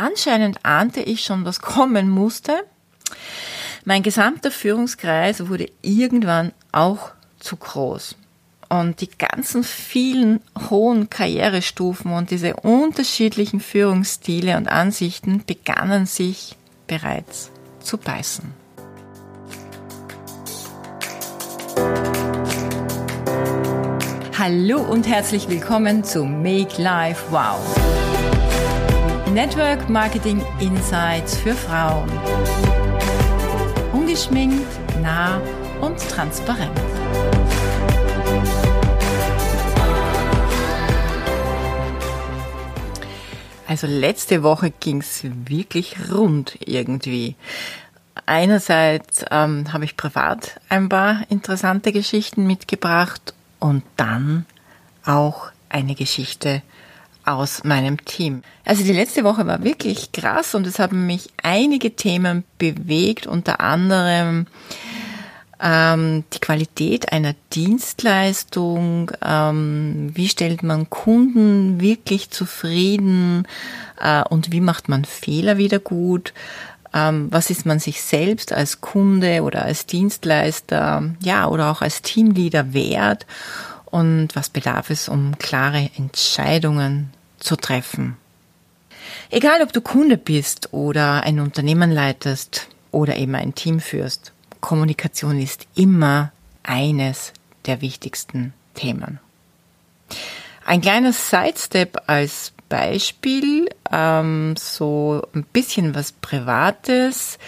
anscheinend ahnte ich schon, was kommen musste. Mein gesamter Führungskreis wurde irgendwann auch zu groß. Und die ganzen vielen hohen Karrierestufen und diese unterschiedlichen Führungsstile und Ansichten begannen sich bereits zu beißen. Hallo und herzlich willkommen zu Make Life Wow. Network Marketing Insights für Frauen. Ungeschminkt, nah und transparent. Also letzte Woche ging's wirklich rund irgendwie. Einerseits ähm, habe ich privat ein paar interessante Geschichten mitgebracht und dann auch eine Geschichte aus meinem Team. Also die letzte Woche war wirklich krass und es haben mich einige Themen bewegt, unter anderem ähm, die Qualität einer Dienstleistung, ähm, wie stellt man Kunden wirklich zufrieden äh, und wie macht man Fehler wieder gut, ähm, was ist man sich selbst als Kunde oder als Dienstleister, ja, oder auch als Teamleader wert und was bedarf es, um klare Entscheidungen zu treffen. Egal, ob du Kunde bist oder ein Unternehmen leitest oder eben ein Team führst. Kommunikation ist immer eines der wichtigsten Themen. Ein kleiner Sidestep als Beispiel, ähm, so ein bisschen was Privates.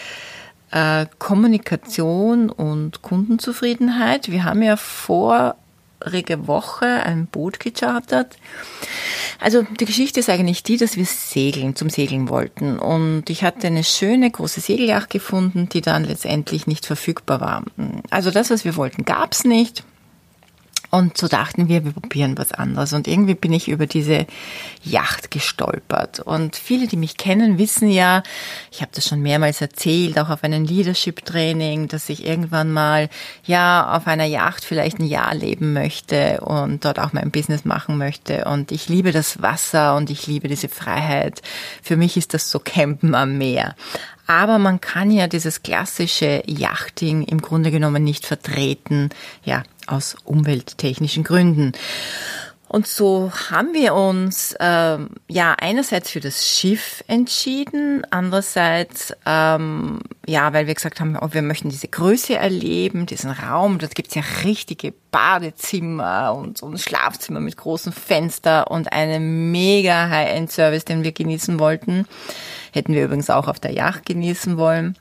Äh, Kommunikation und Kundenzufriedenheit. Wir haben ja vorige Woche ein Boot gechartert also die Geschichte ist eigentlich die, dass wir segeln, zum Segeln wollten. Und ich hatte eine schöne große Segelyacht gefunden, die dann letztendlich nicht verfügbar war. Also das, was wir wollten, gab's nicht. Und so dachten wir, wir probieren was anderes. Und irgendwie bin ich über diese Yacht gestolpert. Und viele, die mich kennen, wissen ja, ich habe das schon mehrmals erzählt, auch auf einem Leadership-Training, dass ich irgendwann mal ja auf einer Yacht vielleicht ein Jahr leben möchte und dort auch mein Business machen möchte. Und ich liebe das Wasser und ich liebe diese Freiheit. Für mich ist das so Campen am Meer. Aber man kann ja dieses klassische Yachting im Grunde genommen nicht vertreten, ja, aus umwelttechnischen Gründen. Und so haben wir uns ähm, ja einerseits für das Schiff entschieden, andererseits ähm, ja, weil wir gesagt haben, oh, wir möchten diese Größe erleben, diesen Raum. Dort gibt's ja richtige Badezimmer und ein Schlafzimmer mit großen Fenster und einen mega High-End-Service, den wir genießen wollten. Hätten wir übrigens auch auf der Yacht genießen wollen.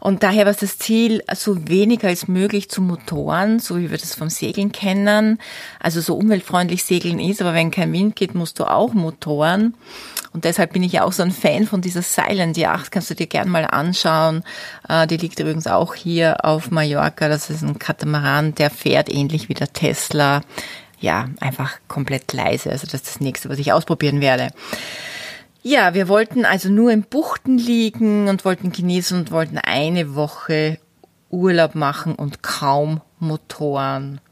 Und daher war es das Ziel, so wenig als möglich zu Motoren, so wie wir das vom Segeln kennen. Also so umweltfreundlich Segeln ist, aber wenn kein Wind geht, musst du auch Motoren. Und deshalb bin ich ja auch so ein Fan von dieser Silent Yacht. Kannst du dir gern mal anschauen. Äh, die liegt übrigens auch hier auf Mallorca. Das ist ein Katamaran, der fährt ähnlich wie der Tesla. Ja, einfach komplett leise. Also das ist das nächste, was ich ausprobieren werde. Ja, wir wollten also nur in Buchten liegen und wollten genießen und wollten eine Woche Urlaub machen und kaum Motoren.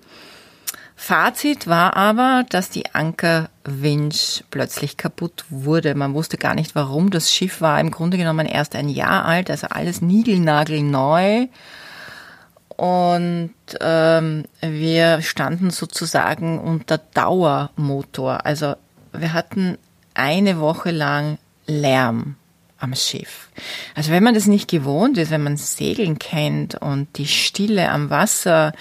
Fazit war aber, dass die Ankerwinch plötzlich kaputt wurde. Man wusste gar nicht warum. Das Schiff war im Grunde genommen erst ein Jahr alt, also alles niegelnagelneu. Und ähm, wir standen sozusagen unter Dauermotor. Also wir hatten eine Woche lang Lärm am Schiff. Also wenn man das nicht gewohnt ist, wenn man Segeln kennt und die Stille am Wasser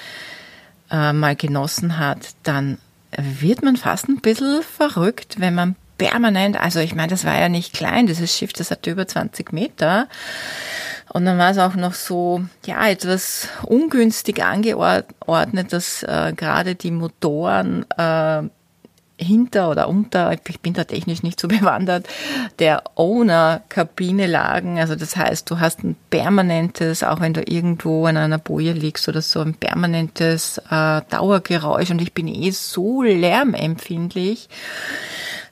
äh, mal genossen hat, dann wird man fast ein bisschen verrückt, wenn man permanent, also ich meine, das war ja nicht klein, dieses Schiff, das hatte über 20 Meter. Und dann war es auch noch so, ja, etwas ungünstig angeordnet, dass äh, gerade die Motoren äh, hinter oder unter, ich bin da technisch nicht so bewandert, der Owner-Kabine lagen. Also das heißt, du hast ein permanentes, auch wenn du irgendwo an einer Boje liegst oder so, ein permanentes äh, Dauergeräusch und ich bin eh so lärmempfindlich.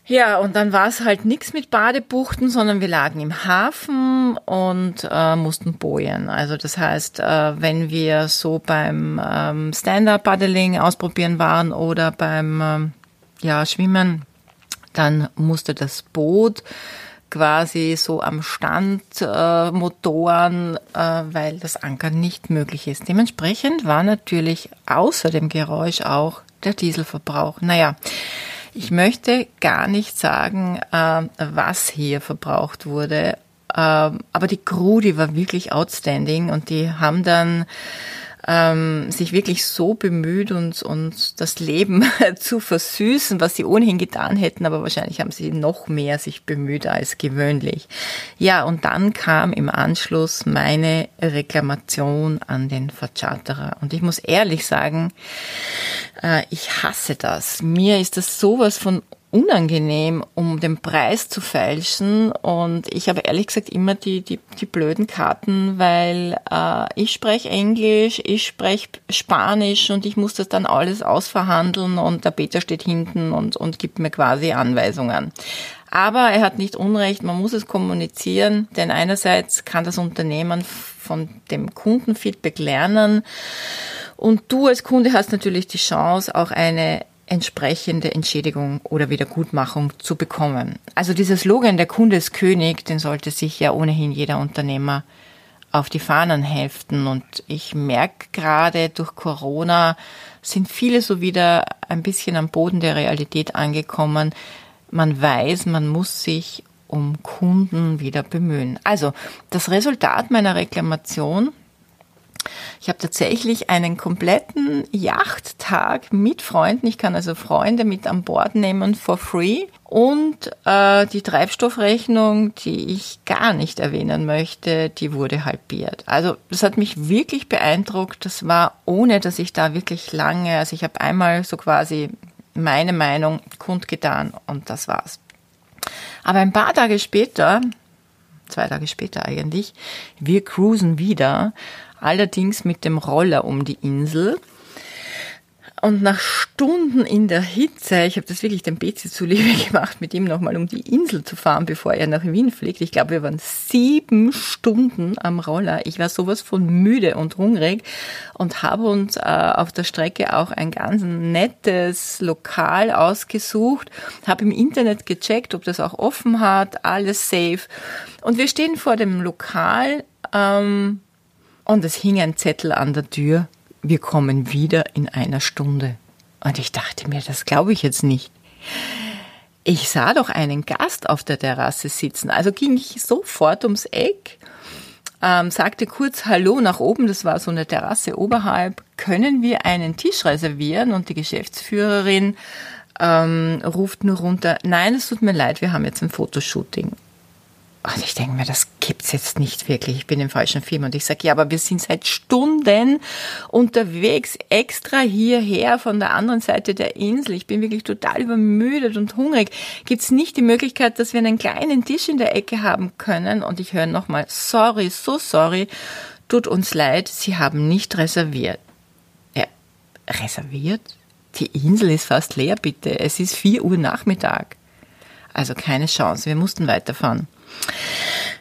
Ja, und dann war es halt nichts mit Badebuchten, sondern wir lagen im Hafen und äh, mussten bojen. Also das heißt, äh, wenn wir so beim ähm, Stand-Up-Paddling ausprobieren waren oder beim ähm, ja, schwimmen, dann musste das Boot quasi so am Stand äh, Motoren, äh, weil das Ankern nicht möglich ist. Dementsprechend war natürlich außer dem Geräusch auch der Dieselverbrauch. Naja, ich möchte gar nicht sagen, äh, was hier verbraucht wurde, äh, aber die Crew, die war wirklich outstanding und die haben dann ähm, sich wirklich so bemüht, uns, uns das Leben zu versüßen, was sie ohnehin getan hätten, aber wahrscheinlich haben sie noch mehr sich bemüht als gewöhnlich. Ja, und dann kam im Anschluss meine Reklamation an den Vercharterer. Und ich muss ehrlich sagen, äh, ich hasse das. Mir ist das sowas von unangenehm, um den Preis zu fälschen. Und ich habe ehrlich gesagt immer die, die, die blöden Karten, weil äh, ich spreche Englisch, ich spreche Spanisch und ich muss das dann alles ausverhandeln und der Peter steht hinten und, und gibt mir quasi Anweisungen. Aber er hat nicht Unrecht, man muss es kommunizieren, denn einerseits kann das Unternehmen von dem Kundenfeedback lernen und du als Kunde hast natürlich die Chance, auch eine entsprechende Entschädigung oder Wiedergutmachung zu bekommen. Also dieser Slogan, der Kunde ist König, den sollte sich ja ohnehin jeder Unternehmer auf die Fahnen heften. Und ich merke gerade durch Corona sind viele so wieder ein bisschen am Boden der Realität angekommen. Man weiß, man muss sich um Kunden wieder bemühen. Also das Resultat meiner Reklamation ich habe tatsächlich einen kompletten Yachttag mit Freunden. Ich kann also Freunde mit an Bord nehmen for free. Und äh, die Treibstoffrechnung, die ich gar nicht erwähnen möchte, die wurde halbiert. Also das hat mich wirklich beeindruckt. Das war ohne, dass ich da wirklich lange, also ich habe einmal so quasi meine Meinung kundgetan und das war's. Aber ein paar Tage später, zwei Tage später eigentlich, wir cruisen wieder allerdings mit dem Roller um die Insel. Und nach Stunden in der Hitze, ich habe das wirklich dem Bezi zuliebe gemacht, mit ihm nochmal um die Insel zu fahren, bevor er nach Wien fliegt. Ich glaube, wir waren sieben Stunden am Roller. Ich war sowas von müde und hungrig und habe uns äh, auf der Strecke auch ein ganz nettes Lokal ausgesucht, habe im Internet gecheckt, ob das auch offen hat, alles safe. Und wir stehen vor dem Lokal. Ähm, und es hing ein Zettel an der Tür, wir kommen wieder in einer Stunde. Und ich dachte mir, das glaube ich jetzt nicht. Ich sah doch einen Gast auf der Terrasse sitzen, also ging ich sofort ums Eck, ähm, sagte kurz Hallo nach oben, das war so eine Terrasse oberhalb, können wir einen Tisch reservieren? Und die Geschäftsführerin ähm, ruft nur runter, nein, es tut mir leid, wir haben jetzt ein Fotoshooting. Und ich denke mir, das gibt's jetzt nicht wirklich. Ich bin im falschen Film. Und ich sage, ja, aber wir sind seit Stunden unterwegs, extra hierher von der anderen Seite der Insel. Ich bin wirklich total übermüdet und hungrig. Gibt's nicht die Möglichkeit, dass wir einen kleinen Tisch in der Ecke haben können? Und ich höre nochmal, sorry, so sorry, tut uns leid, Sie haben nicht reserviert. Ja, reserviert? Die Insel ist fast leer, bitte. Es ist vier Uhr Nachmittag. Also keine Chance. Wir mussten weiterfahren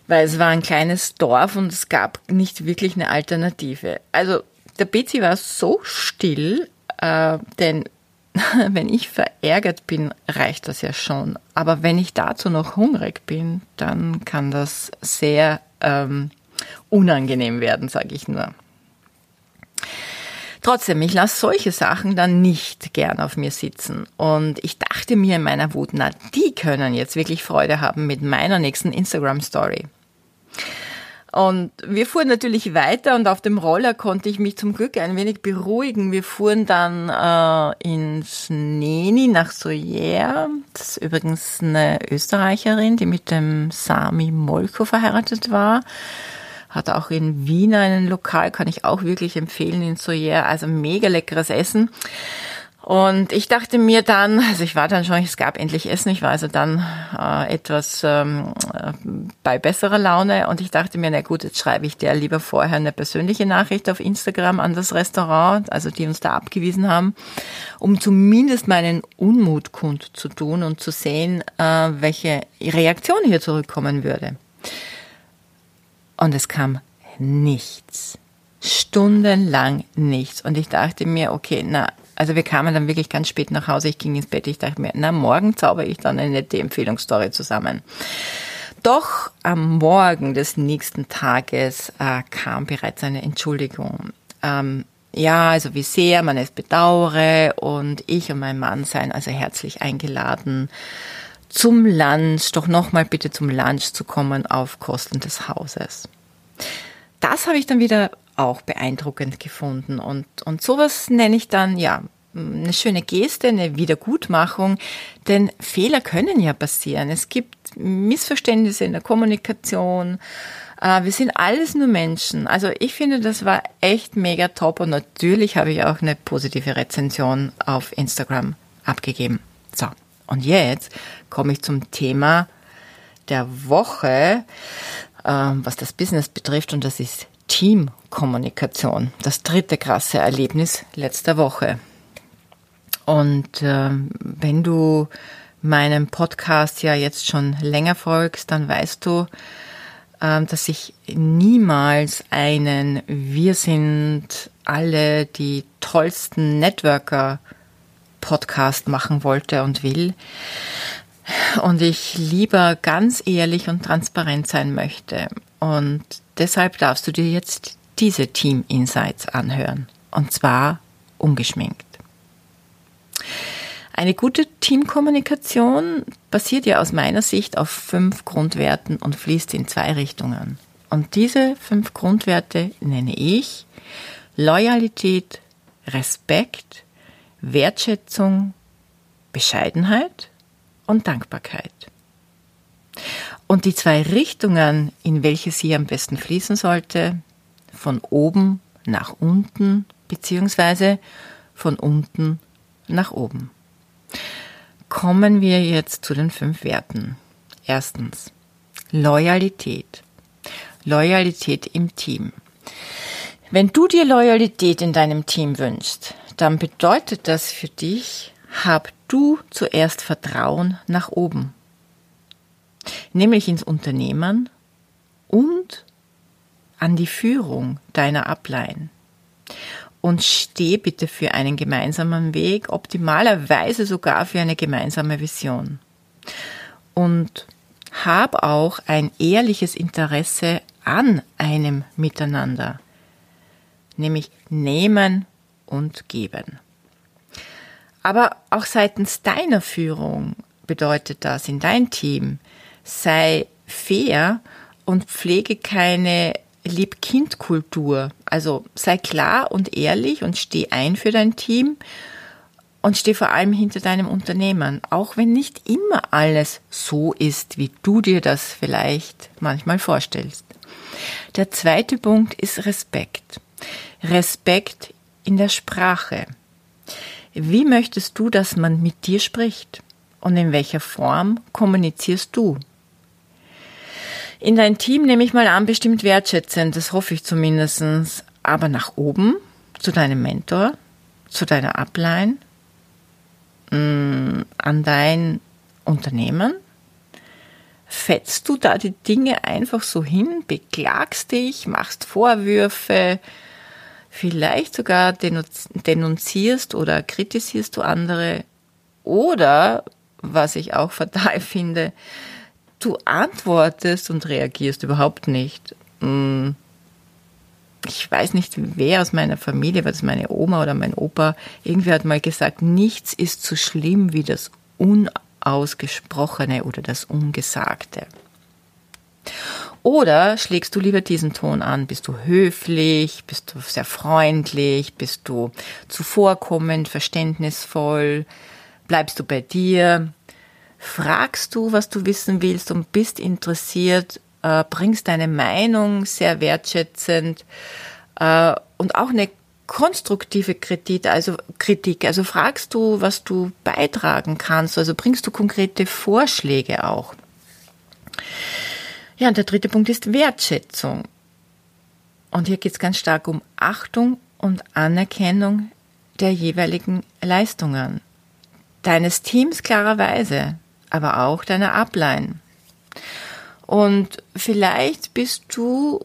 weil es war ein kleines Dorf und es gab nicht wirklich eine Alternative. Also der Betsy war so still, äh, denn wenn ich verärgert bin, reicht das ja schon. Aber wenn ich dazu noch hungrig bin, dann kann das sehr ähm, unangenehm werden, sage ich nur. Trotzdem, ich lasse solche Sachen dann nicht gern auf mir sitzen. Und ich dachte mir in meiner Wut, na, die können jetzt wirklich Freude haben mit meiner nächsten Instagram-Story. Und wir fuhren natürlich weiter und auf dem Roller konnte ich mich zum Glück ein wenig beruhigen. Wir fuhren dann äh, ins Neni nach Soyer. Das ist übrigens eine Österreicherin, die mit dem Sami Molko verheiratet war hat auch in Wien einen Lokal, kann ich auch wirklich empfehlen, in Soyer. Also mega leckeres Essen. Und ich dachte mir dann, also ich war dann schon, es gab endlich Essen, ich war also dann äh, etwas ähm, äh, bei besserer Laune und ich dachte mir, na gut, jetzt schreibe ich der lieber vorher eine persönliche Nachricht auf Instagram an das Restaurant, also die uns da abgewiesen haben, um zumindest meinen Unmut kund zu tun und zu sehen, äh, welche Reaktion hier zurückkommen würde. Und es kam nichts. Stundenlang nichts. Und ich dachte mir, okay, na, also wir kamen dann wirklich ganz spät nach Hause. Ich ging ins Bett. Ich dachte mir, na, morgen zauber ich dann eine nette Empfehlungsstory zusammen. Doch am Morgen des nächsten Tages äh, kam bereits eine Entschuldigung. Ähm, ja, also wie sehr man es bedauere und ich und mein Mann seien also herzlich eingeladen, zum Lunch, doch nochmal bitte zum Lunch zu kommen auf Kosten des Hauses. Das habe ich dann wieder auch beeindruckend gefunden und, und sowas nenne ich dann, ja, eine schöne Geste, eine Wiedergutmachung, denn Fehler können ja passieren. Es gibt Missverständnisse in der Kommunikation. Äh, wir sind alles nur Menschen. Also ich finde, das war echt mega top und natürlich habe ich auch eine positive Rezension auf Instagram abgegeben. So, und jetzt komme ich zum Thema der Woche, ähm, was das Business betrifft und das ist Teamkommunikation. Das dritte krasse Erlebnis letzter Woche. Und äh, wenn du meinem Podcast ja jetzt schon länger folgst, dann weißt du, äh, dass ich niemals einen Wir sind alle die tollsten Networker Podcast machen wollte und will. Und ich lieber ganz ehrlich und transparent sein möchte. Und deshalb darfst du dir jetzt diese Team Insights anhören. Und zwar ungeschminkt. Eine gute Teamkommunikation basiert ja aus meiner Sicht auf fünf Grundwerten und fließt in zwei Richtungen. Und diese fünf Grundwerte nenne ich Loyalität, Respekt, Wertschätzung, Bescheidenheit und Dankbarkeit. Und die zwei Richtungen, in welche sie am besten fließen sollte, von oben nach unten beziehungsweise von unten nach oben. Kommen wir jetzt zu den fünf Werten. Erstens, Loyalität. Loyalität im Team. Wenn du dir Loyalität in deinem Team wünschst, dann bedeutet das für dich, hab du zuerst Vertrauen nach oben. Nämlich ins Unternehmen und an die Führung deiner Ablein und steh bitte für einen gemeinsamen Weg, optimalerweise sogar für eine gemeinsame Vision. Und hab auch ein ehrliches Interesse an einem Miteinander, nämlich nehmen und geben. Aber auch seitens deiner Führung bedeutet das in dein Team, sei fair und pflege keine Lieb-Kind-Kultur. Also sei klar und ehrlich und steh ein für dein Team und steh vor allem hinter deinem Unternehmen, auch wenn nicht immer alles so ist, wie du dir das vielleicht manchmal vorstellst. Der zweite Punkt ist Respekt. Respekt in der Sprache. Wie möchtest du, dass man mit dir spricht? Und in welcher Form kommunizierst du? In dein Team nehme ich mal an, bestimmt wertschätzend, das hoffe ich zumindestens. Aber nach oben, zu deinem Mentor, zu deiner Upline, mm, an dein Unternehmen? Fetzt du da die Dinge einfach so hin, beklagst dich, machst Vorwürfe, vielleicht sogar denunzierst oder kritisierst du andere? Oder, was ich auch fatal finde, du antwortest und reagierst überhaupt nicht. Mm. Ich weiß nicht, wer aus meiner Familie, war das meine Oma oder mein Opa, irgendwie hat mal gesagt, nichts ist so schlimm wie das Unausgesprochene oder das Ungesagte. Oder schlägst du lieber diesen Ton an? Bist du höflich? Bist du sehr freundlich? Bist du zuvorkommend, verständnisvoll? Bleibst du bei dir? fragst du, was du wissen willst und bist interessiert, äh, bringst deine Meinung sehr wertschätzend äh, und auch eine konstruktive Kritik, also Kritik, also fragst du, was du beitragen kannst, also bringst du konkrete Vorschläge auch. Ja, und der dritte Punkt ist Wertschätzung. Und hier geht es ganz stark um Achtung und Anerkennung der jeweiligen Leistungen deines Teams klarerweise aber auch deiner Upline. Und vielleicht bist du,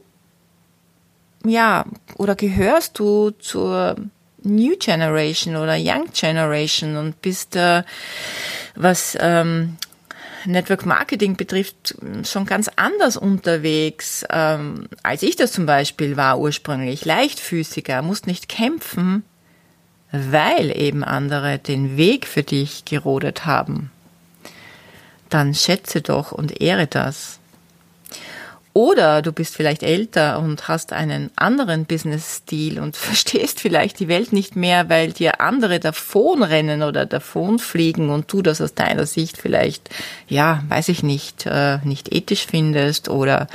ja, oder gehörst du zur New Generation oder Young Generation und bist, äh, was ähm, Network Marketing betrifft, schon ganz anders unterwegs, ähm, als ich das zum Beispiel war ursprünglich. Leichtfüßiger, musst nicht kämpfen, weil eben andere den Weg für dich gerodet haben. Dann schätze doch und ehre das. Oder du bist vielleicht älter und hast einen anderen Business-Stil und verstehst vielleicht die Welt nicht mehr, weil dir andere davonrennen oder davonfliegen und du das aus deiner Sicht vielleicht, ja, weiß ich nicht, äh, nicht ethisch findest oder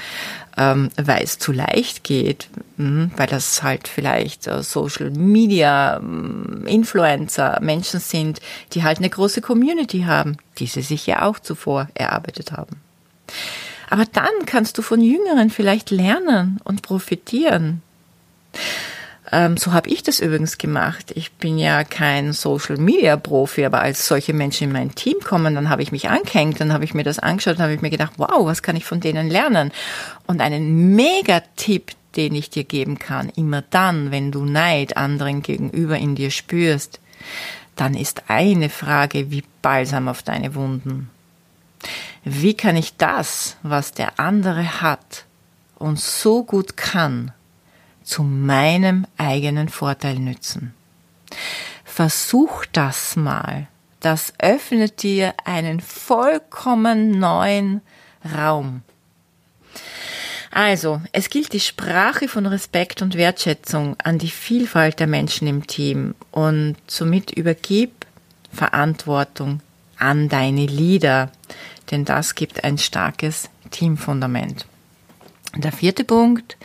ähm, weil es zu leicht geht, mh, weil das halt vielleicht äh, Social Media äh, Influencer Menschen sind, die halt eine große Community haben, die sie sich ja auch zuvor erarbeitet haben. Aber dann kannst du von Jüngeren vielleicht lernen und profitieren. Ähm, so habe ich das übrigens gemacht. Ich bin ja kein Social Media Profi, aber als solche Menschen in mein Team kommen, dann habe ich mich angehängt, dann habe ich mir das angeschaut, dann habe ich mir gedacht, wow, was kann ich von denen lernen? Und einen Mega-Tipp, den ich dir geben kann, immer dann, wenn du Neid anderen gegenüber in dir spürst, dann ist eine Frage wie Balsam auf deine Wunden. Wie kann ich das, was der andere hat und so gut kann, zu meinem eigenen Vorteil nützen? Versuch das mal. Das öffnet dir einen vollkommen neuen Raum. Also, es gilt die Sprache von Respekt und Wertschätzung an die Vielfalt der Menschen im Team und somit übergib Verantwortung an deine Leader, denn das gibt ein starkes Teamfundament. Der vierte Punkt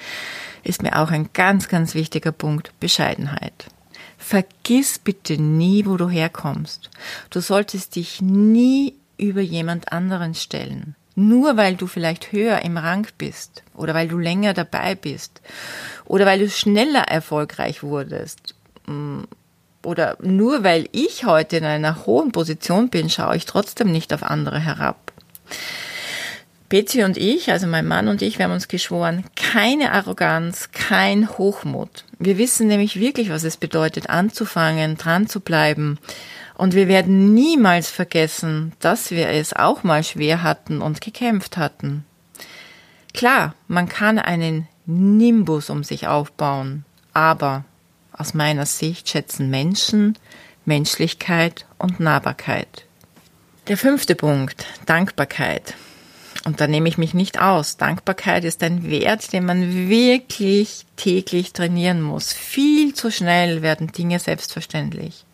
ist mir auch ein ganz, ganz wichtiger Punkt, Bescheidenheit. Vergiss bitte nie, wo du herkommst. Du solltest dich nie über jemand anderen stellen. Nur weil du vielleicht höher im Rang bist oder weil du länger dabei bist oder weil du schneller erfolgreich wurdest mm, oder nur weil ich heute in einer hohen Position bin, schaue ich trotzdem nicht auf andere herab. Betsy und ich, also mein Mann und ich, wir haben uns geschworen, keine Arroganz, kein Hochmut. Wir wissen nämlich wirklich, was es bedeutet, anzufangen, dran zu bleiben. Und wir werden niemals vergessen, dass wir es auch mal schwer hatten und gekämpft hatten. Klar, man kann einen Nimbus um sich aufbauen, aber aus meiner Sicht schätzen Menschen Menschlichkeit und Nahbarkeit. Der fünfte Punkt, Dankbarkeit. Und da nehme ich mich nicht aus. Dankbarkeit ist ein Wert, den man wirklich täglich trainieren muss. Viel zu schnell werden Dinge selbstverständlich.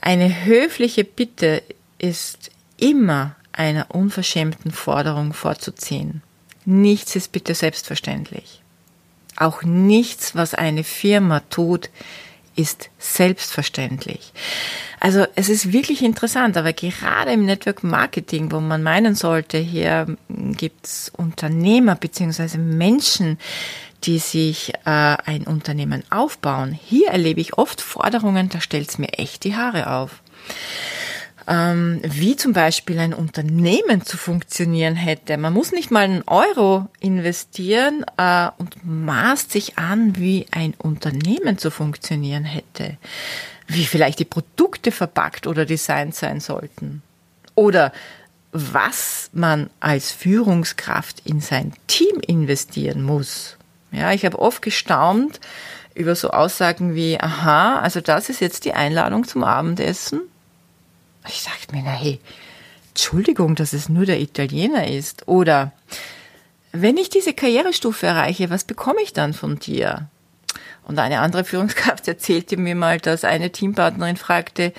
Eine höfliche Bitte ist immer einer unverschämten Forderung vorzuziehen. Nichts ist bitte selbstverständlich. Auch nichts, was eine Firma tut, ist selbstverständlich. Also es ist wirklich interessant, aber gerade im Network Marketing, wo man meinen sollte, hier gibt's Unternehmer beziehungsweise Menschen, die sich äh, ein Unternehmen aufbauen. Hier erlebe ich oft Forderungen, da stellt's mir echt die Haare auf ähm, wie zum Beispiel ein Unternehmen zu funktionieren hätte. Man muss nicht mal einen Euro investieren äh, und maßt sich an, wie ein Unternehmen zu funktionieren hätte. Wie vielleicht die Produkte verpackt oder designt sein sollten. Oder was man als Führungskraft in sein Team investieren muss. Ja, ich habe oft gestaunt über so Aussagen wie, aha, also das ist jetzt die Einladung zum Abendessen. Ich dachte mir, na hey, Entschuldigung, dass es nur der Italiener ist. Oder wenn ich diese Karrierestufe erreiche, was bekomme ich dann von dir? Und eine andere Führungskraft erzählte mir mal, dass eine Teampartnerin fragte,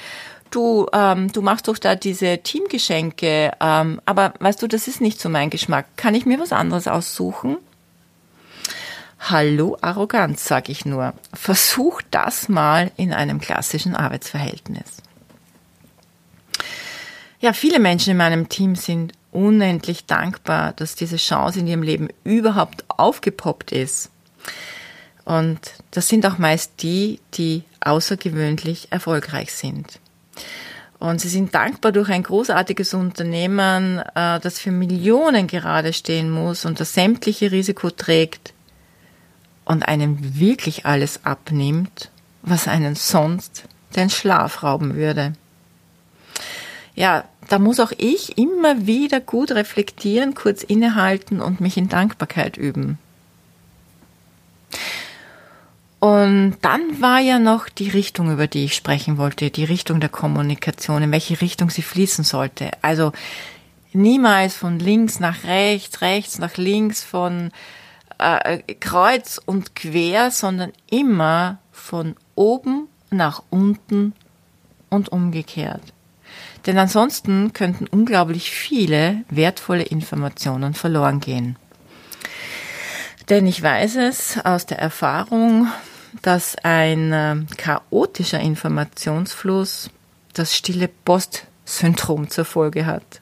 du, ähm, du machst doch da diese Teamgeschenke, ähm, aber weißt du, das ist nicht so mein Geschmack. Kann ich mir was anderes aussuchen? Hallo Arroganz, sag ich nur. Versuch das mal in einem klassischen Arbeitsverhältnis. Ja, viele Menschen in meinem Team sind unendlich dankbar, dass diese Chance in ihrem Leben überhaupt aufgepoppt ist. Und das sind auch meist die, die außergewöhnlich erfolgreich sind. Und sie sind dankbar durch ein großartiges Unternehmen, äh, das für Millionen gerade stehen muss und das sämtliche Risiko trägt und einem wirklich alles abnimmt, was einen sonst den Schlaf rauben würde. Ja, da muss auch ich immer wieder gut reflektieren, kurz innehalten und mich in Dankbarkeit üben. Und dann war ja noch die Richtung, über die ich sprechen wollte, die Richtung der Kommunikation, in welche Richtung sie fließen sollte. Also niemals von links nach rechts, rechts nach links, von äh, kreuz und quer, sondern immer von oben nach unten und umgekehrt. Denn ansonsten könnten unglaublich viele wertvolle Informationen verloren gehen. Denn ich weiß es aus der Erfahrung, dass ein äh, chaotischer Informationsfluss das stille Post-Syndrom zur Folge hat.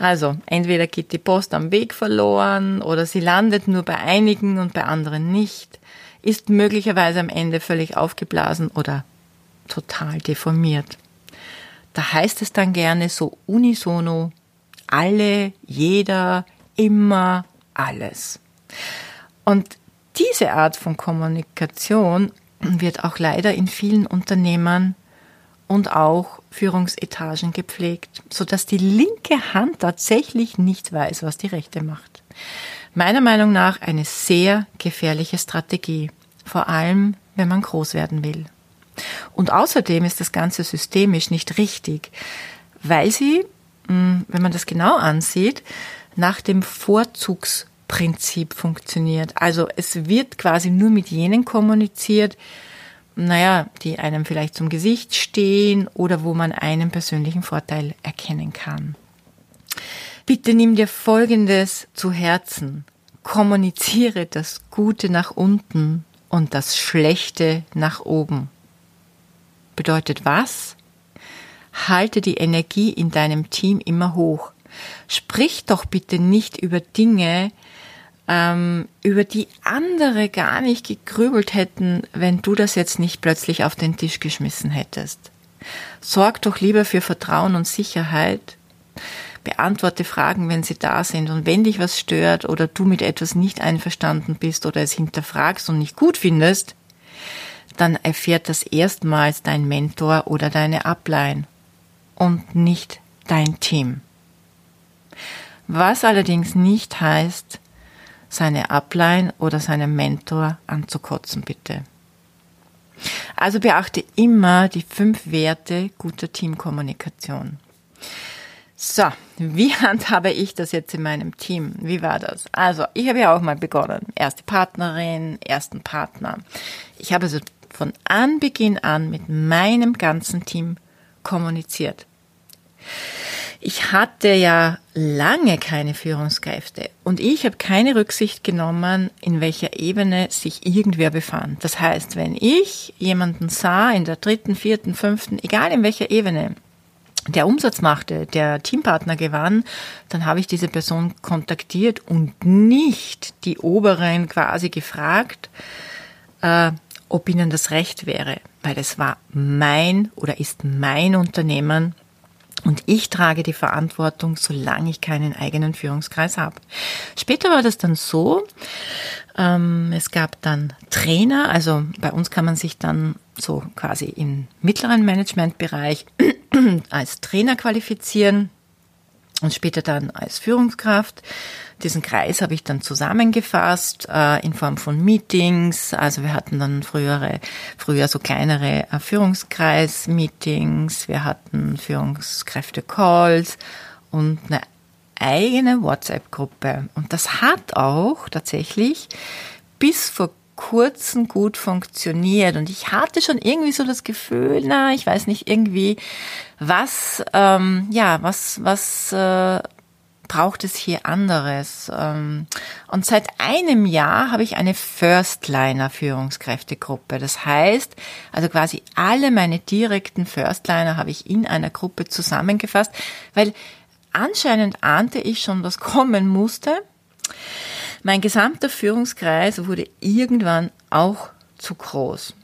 Also entweder geht die Post am Weg verloren oder sie landet nur bei einigen und bei anderen nicht, ist möglicherweise am Ende völlig aufgeblasen oder total deformiert. Da heißt es dann gerne so unisono, alle, jeder, immer, alles. Und diese Art von Kommunikation wird auch leider in vielen Unternehmen und auch Führungsetagen gepflegt, so dass die linke Hand tatsächlich nicht weiß, was die rechte macht. Meiner Meinung nach eine sehr gefährliche Strategie, vor allem wenn man groß werden will. Und außerdem ist das Ganze systemisch nicht richtig, weil sie, hm, wenn man das genau ansieht, nach dem Vorzugsprinzip funktioniert. Also es wird quasi nur mit jenen kommuniziert, naja, die einem vielleicht zum Gesicht stehen oder wo man einen persönlichen Vorteil erkennen kann. Bitte nimm dir Folgendes zu Herzen. Kommuniziere das Gute nach unten und das Schlechte nach oben. Bedeutet was? Halte die Energie in deinem Team immer hoch. Sprich doch bitte nicht über Dinge, ähm, über die andere gar nicht gegrübelt hätten, wenn du das jetzt nicht plötzlich auf den Tisch geschmissen hättest. Sorg doch lieber für Vertrauen und Sicherheit. Beantworte Fragen, wenn sie da sind. Und wenn dich was stört oder du mit etwas nicht einverstanden bist oder es hinterfragst und nicht gut findest, dann erfährt das erstmals dein Mentor oder deine Ablein und nicht dein Team. Was allerdings nicht heißt, seine Upline oder seinen Mentor anzukotzen, bitte. Also beachte immer die fünf Werte guter Teamkommunikation. So, wie handhabe ich das jetzt in meinem Team? Wie war das? Also, ich habe ja auch mal begonnen. Erste Partnerin, ersten Partner. Ich habe also von Anbeginn an mit meinem ganzen Team kommuniziert. Ich hatte ja lange keine Führungskräfte und ich habe keine Rücksicht genommen, in welcher Ebene sich irgendwer befand. Das heißt, wenn ich jemanden sah in der dritten, vierten, fünften, egal in welcher Ebene, der Umsatz machte, der Teampartner gewann, dann habe ich diese Person kontaktiert und nicht die Oberen quasi gefragt, äh, ob ihnen das recht wäre, weil es war mein oder ist mein Unternehmen und ich trage die Verantwortung, solange ich keinen eigenen Führungskreis habe. Später war das dann so, ähm, es gab dann Trainer, also bei uns kann man sich dann so quasi im mittleren Managementbereich als Trainer qualifizieren und später dann als Führungskraft. Diesen Kreis habe ich dann zusammengefasst äh, in Form von Meetings. Also wir hatten dann frühere, früher so kleinere äh, Führungskreis-Meetings, wir hatten Führungskräfte-Calls und eine eigene WhatsApp-Gruppe. Und das hat auch tatsächlich bis vor kurzem gut funktioniert. Und ich hatte schon irgendwie so das Gefühl, na, ich weiß nicht, irgendwie, was, ähm, ja, was, was äh, braucht es hier anderes? Ähm, und seit einem Jahr habe ich eine Firstliner Führungskräftegruppe. Das heißt, also quasi alle meine direkten Firstliner habe ich in einer Gruppe zusammengefasst, weil anscheinend ahnte ich schon, was kommen musste. Mein gesamter Führungskreis wurde irgendwann auch zu groß.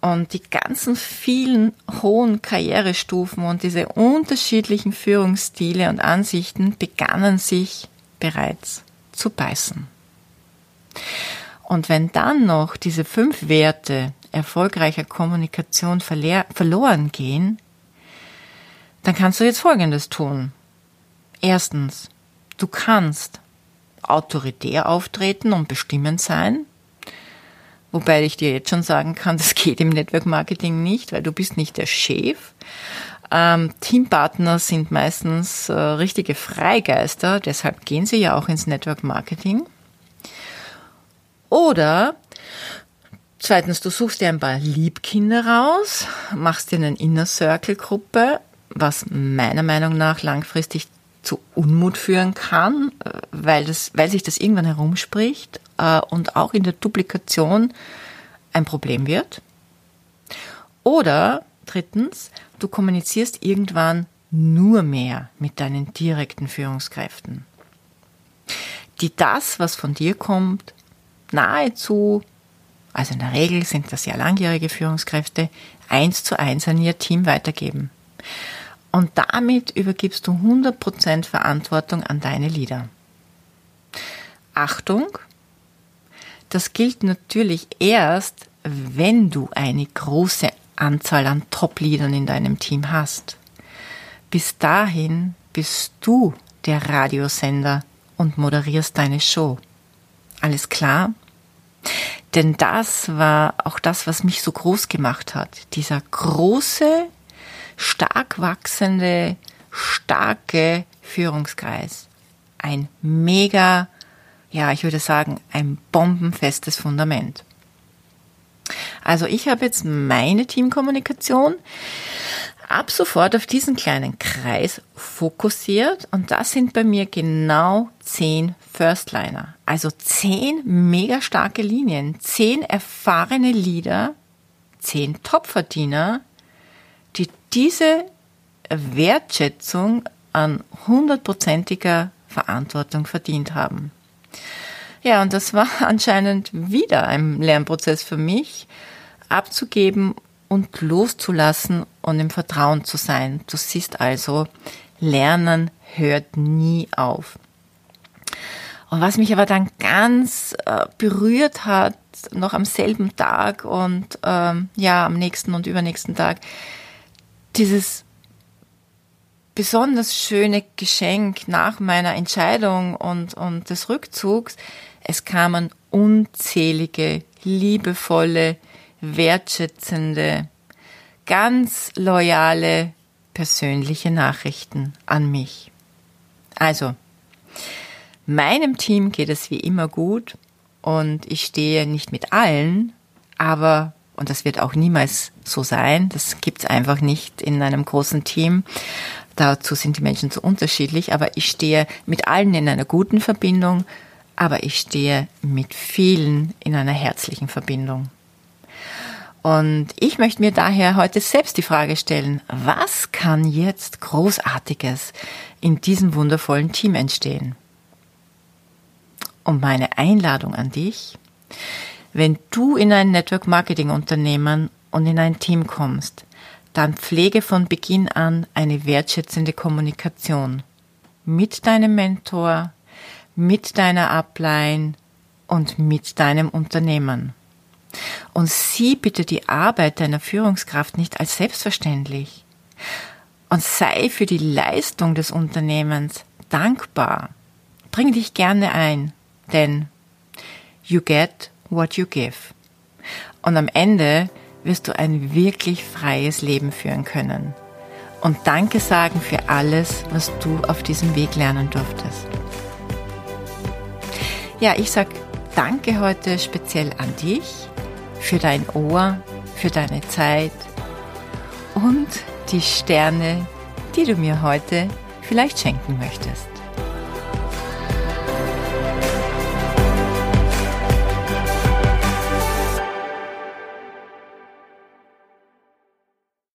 Und die ganzen vielen hohen Karrierestufen und diese unterschiedlichen Führungsstile und Ansichten begannen sich bereits zu beißen. Und wenn dann noch diese fünf Werte erfolgreicher Kommunikation verloren gehen, dann kannst du jetzt Folgendes tun. Erstens, du kannst autoritär auftreten und bestimmend sein. Wobei ich dir jetzt schon sagen kann, das geht im Network Marketing nicht, weil du bist nicht der Chef. Ähm, Teampartner sind meistens äh, richtige Freigeister, deshalb gehen sie ja auch ins Network Marketing. Oder zweitens, du suchst dir ein paar Liebkinder raus, machst dir eine Inner Circle Gruppe, was meiner Meinung nach langfristig zu Unmut führen kann, äh, weil, das, weil sich das irgendwann herumspricht äh, und auch in der Duplikation ein Problem wird. Oder drittens, du kommunizierst irgendwann nur mehr mit deinen direkten Führungskräften, die das, was von dir kommt, nahezu, also in der Regel sind das ja langjährige Führungskräfte, eins zu eins an ihr Team weitergeben. Und damit übergibst du 100% Verantwortung an deine Leader. Achtung, das gilt natürlich erst, wenn du eine große Anzahl an Top-Leadern in deinem Team hast. Bis dahin bist du der Radiosender und moderierst deine Show. Alles klar? Denn das war auch das, was mich so groß gemacht hat. Dieser große stark wachsende, starke Führungskreis. Ein mega, ja, ich würde sagen, ein bombenfestes Fundament. Also ich habe jetzt meine Teamkommunikation ab sofort auf diesen kleinen Kreis fokussiert und das sind bei mir genau zehn Firstliner. Also zehn mega starke Linien, zehn erfahrene Leader, zehn Topverdiener, die diese Wertschätzung an hundertprozentiger Verantwortung verdient haben. Ja, und das war anscheinend wieder ein Lernprozess für mich, abzugeben und loszulassen und im Vertrauen zu sein. Du siehst also, Lernen hört nie auf. Und was mich aber dann ganz äh, berührt hat, noch am selben Tag und ähm, ja, am nächsten und übernächsten Tag, dieses besonders schöne Geschenk nach meiner Entscheidung und, und des Rückzugs, es kamen unzählige, liebevolle, wertschätzende, ganz loyale, persönliche Nachrichten an mich. Also, meinem Team geht es wie immer gut und ich stehe nicht mit allen, aber und das wird auch niemals so sein. Das gibt's einfach nicht in einem großen Team. Dazu sind die Menschen zu unterschiedlich. Aber ich stehe mit allen in einer guten Verbindung, aber ich stehe mit vielen in einer herzlichen Verbindung. Und ich möchte mir daher heute selbst die Frage stellen, was kann jetzt Großartiges in diesem wundervollen Team entstehen? Und meine Einladung an dich, wenn du in ein Network Marketing Unternehmen und in ein Team kommst, dann pflege von Beginn an eine wertschätzende Kommunikation mit deinem Mentor, mit deiner Upline und mit deinem Unternehmen. Und sieh bitte die Arbeit deiner Führungskraft nicht als selbstverständlich. Und sei für die Leistung des Unternehmens dankbar. Bring dich gerne ein, denn you get what you give. Und am Ende wirst du ein wirklich freies Leben führen können. Und Danke sagen für alles, was du auf diesem Weg lernen durftest. Ja, ich sag Danke heute speziell an dich für dein Ohr, für deine Zeit und die Sterne, die du mir heute vielleicht schenken möchtest.